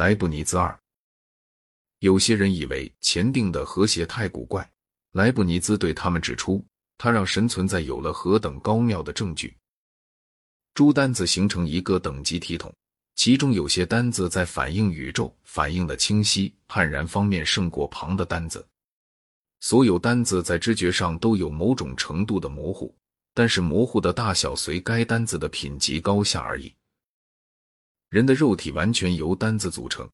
莱布尼兹二。有些人以为前定的和谐太古怪，莱布尼兹对他们指出，他让神存在有了何等高妙的证据。诸单子形成一个等级体统，其中有些单子在反映宇宙、反映的清晰、判然方面胜过旁的单子。所有单子在知觉上都有某种程度的模糊，但是模糊的大小随该单子的品级高下而已。人的肉体完全由单子组成，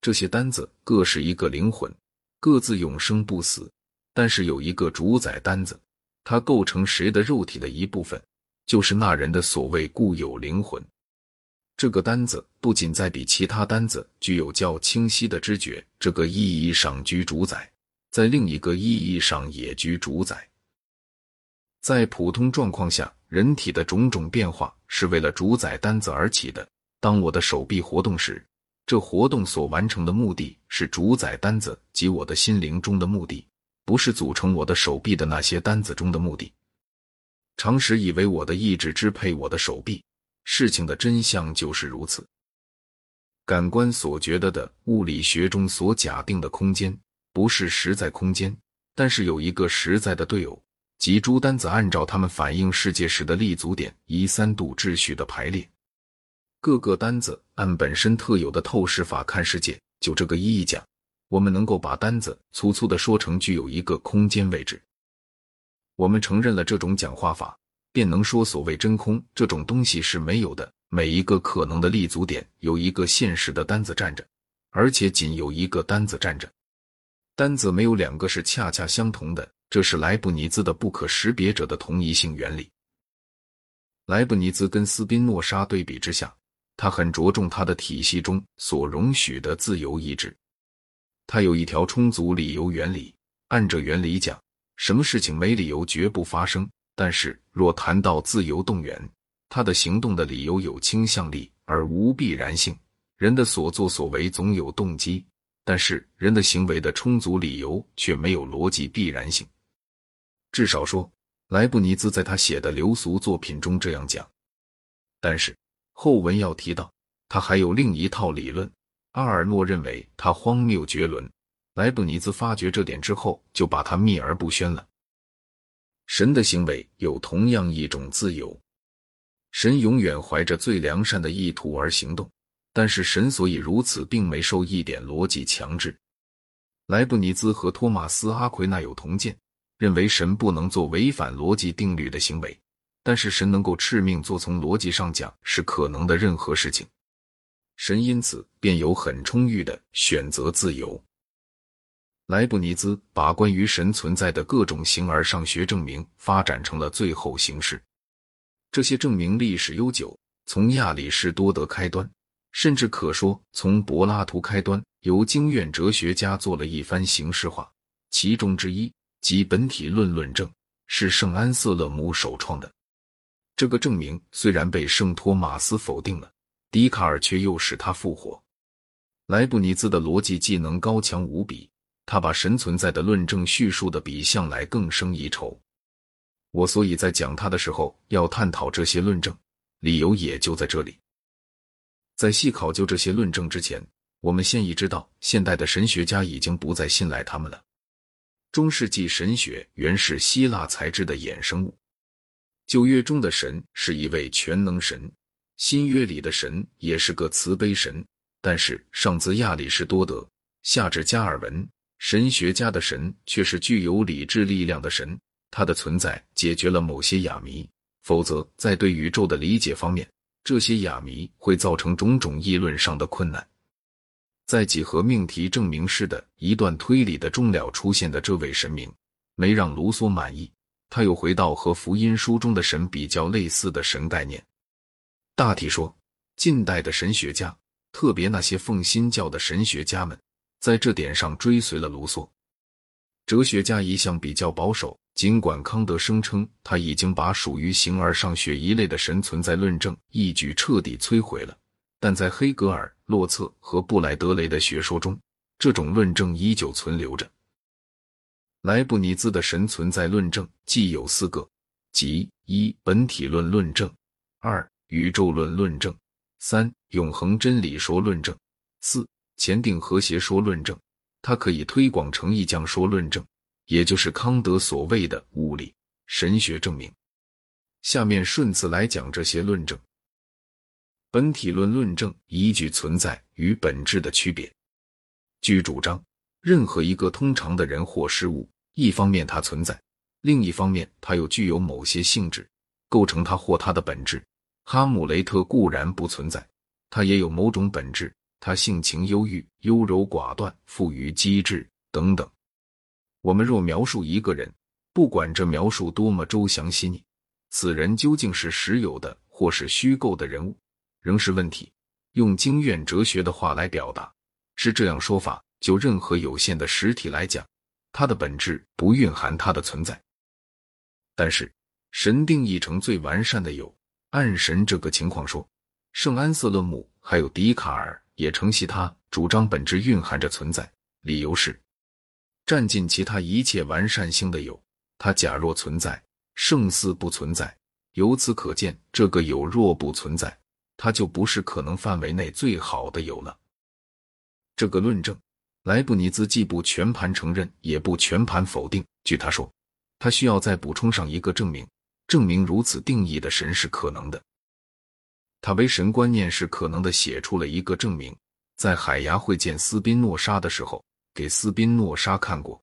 这些单子各是一个灵魂，各自永生不死。但是有一个主宰单子，它构成谁的肉体的一部分，就是那人的所谓固有灵魂。这个单子不仅在比其他单子具有较清晰的知觉这个意义上居主宰。在另一个意义上也居主宰。在普通状况下，人体的种种变化是为了主宰单子而起的。当我的手臂活动时，这活动所完成的目的是主宰单子及我的心灵中的目的，不是组成我的手臂的那些单子中的目的。常识以为我的意志支配我的手臂，事情的真相就是如此。感官所觉得的物理学中所假定的空间。不是实在空间，但是有一个实在的对偶，即诸单子按照它们反映世界时的立足点依三度秩序的排列。各个单子按本身特有的透视法看世界。就这个意义讲，我们能够把单子粗粗的说成具有一个空间位置。我们承认了这种讲话法，便能说所谓真空这种东西是没有的。每一个可能的立足点有一个现实的单子站着，而且仅有一个单子站着。单子没有两个是恰恰相同的，这是莱布尼兹的不可识别者的同一性原理。莱布尼兹跟斯宾诺莎对比之下，他很着重他的体系中所容许的自由意志。他有一条充足理由原理，按这原理讲，什么事情没理由绝不发生。但是若谈到自由动员，他的行动的理由有倾向力而无必然性。人的所作所为总有动机。但是人的行为的充足理由却没有逻辑必然性。至少说，莱布尼兹在他写的流俗作品中这样讲。但是后文要提到，他还有另一套理论。阿尔诺认为他荒谬绝伦。莱布尼兹发觉这点之后，就把他秘而不宣了。神的行为有同样一种自由，神永远怀着最良善的意图而行动。但是神所以如此，并没受一点逻辑强制。莱布尼兹和托马斯·阿奎那有同见，认为神不能做违反逻辑定律的行为，但是神能够敕命做从逻辑上讲是可能的任何事情。神因此便有很充裕的选择自由。莱布尼兹把关于神存在的各种形而上学证明发展成了最后形式，这些证明历史悠久，从亚里士多德开端。甚至可说，从柏拉图开端，由经院哲学家做了一番形式化。其中之一即本体论论证，是圣安瑟勒姆首创的。这个证明虽然被圣托马斯否定了，笛卡尔却又使他复活。莱布尼兹的逻辑技能高强无比，他把神存在的论证叙述的比向来更胜一筹。我所以在讲他的时候要探讨这些论证，理由也就在这里。在细考究这些论证之前，我们现已知道，现代的神学家已经不再信赖他们了。中世纪神学原是希腊材质的衍生物。旧约中的神是一位全能神，新约里的神也是个慈悲神。但是上自亚里士多德，下至加尔文，神学家的神却是具有理智力量的神。他的存在解决了某些哑谜，否则在对宇宙的理解方面。这些哑谜会造成种种议论上的困难。在几何命题证明式的一段推理的终了出现的这位神明，没让卢梭满意。他又回到和福音书中的神比较类似的神概念。大体说，近代的神学家，特别那些奉新教的神学家们，在这点上追随了卢梭。哲学家一向比较保守。尽管康德声称他已经把属于形而上学一类的神存在论证一举彻底摧毁了，但在黑格尔、洛策和布莱德雷的学说中，这种论证依旧存留着。莱布尼兹的神存在论证既有四个，即一本体论论证，二宇宙论论证，三永恒真理说论证，四前定和谐说论证，它可以推广成一将说论证，也就是康德所谓的物理神学证明。下面顺次来讲这些论证。本体论论证依据存在与本质的区别，据主张，任何一个通常的人或事物，一方面它存在，另一方面它又具有某些性质，构成它或它的本质。哈姆雷特固然不存在，他也有某种本质，他性情忧郁、优柔寡断、富于机智等等。我们若描述一个人，不管这描述多么周详细腻，此人究竟是实有的或是虚构的人物？仍是问题。用经验哲学的话来表达，是这样说法：就任何有限的实体来讲，它的本质不蕴含它的存在。但是神定义成最完善的有，按神这个情况说，圣安瑟勒姆还有笛卡尔也承袭他主张本质蕴含着存在。理由是，占尽其他一切完善性的有，它假若存在，胜似不存在。由此可见，这个有若不存在。它就不是可能范围内最好的有了。这个论证，莱布尼兹既不全盘承认，也不全盘否定。据他说，他需要再补充上一个证明，证明如此定义的神是可能的。他为神观念是可能的写出了一个证明，在海牙会见斯宾诺莎的时候，给斯宾诺莎看过。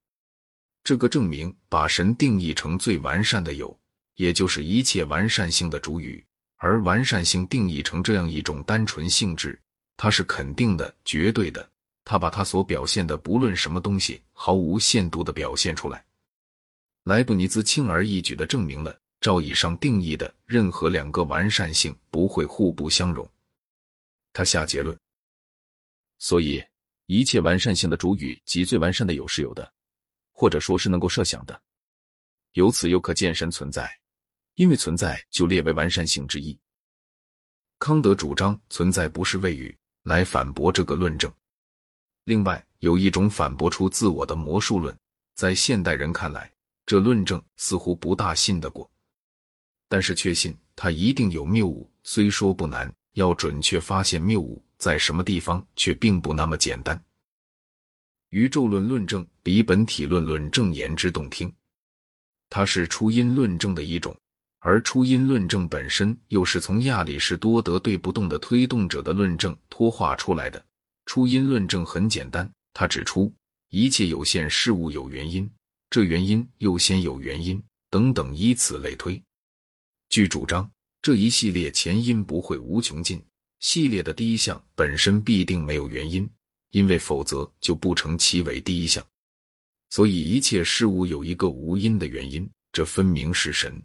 这个证明把神定义成最完善的有，也就是一切完善性的主语。而完善性定义成这样一种单纯性质，它是肯定的、绝对的。他把他所表现的不论什么东西毫无限度的表现出来。莱布尼兹轻而易举的证明了，照以上定义的任何两个完善性不会互不相容。他下结论，所以一切完善性的主语及最完善的有是有的，或者说是能够设想的。由此又可见神存在。因为存在就列为完善性之一。康德主张存在不是谓语，来反驳这个论证。另外有一种反驳出自我的魔术论，在现代人看来，这论证似乎不大信得过，但是确信它一定有谬误。虽说不难，要准确发现谬误在什么地方，却并不那么简单。宇宙论论证比本体论论证言之动听，它是初因论证的一种。而初因论证本身又是从亚里士多德对不动的推动者的论证脱化出来的。初因论证很简单，他指出一切有限事物有原因，这原因又先有原因，等等，以此类推。据主张，这一系列前因不会无穷尽，系列的第一项本身必定没有原因，因为否则就不成其为第一项。所以一切事物有一个无因的原因，这分明是神。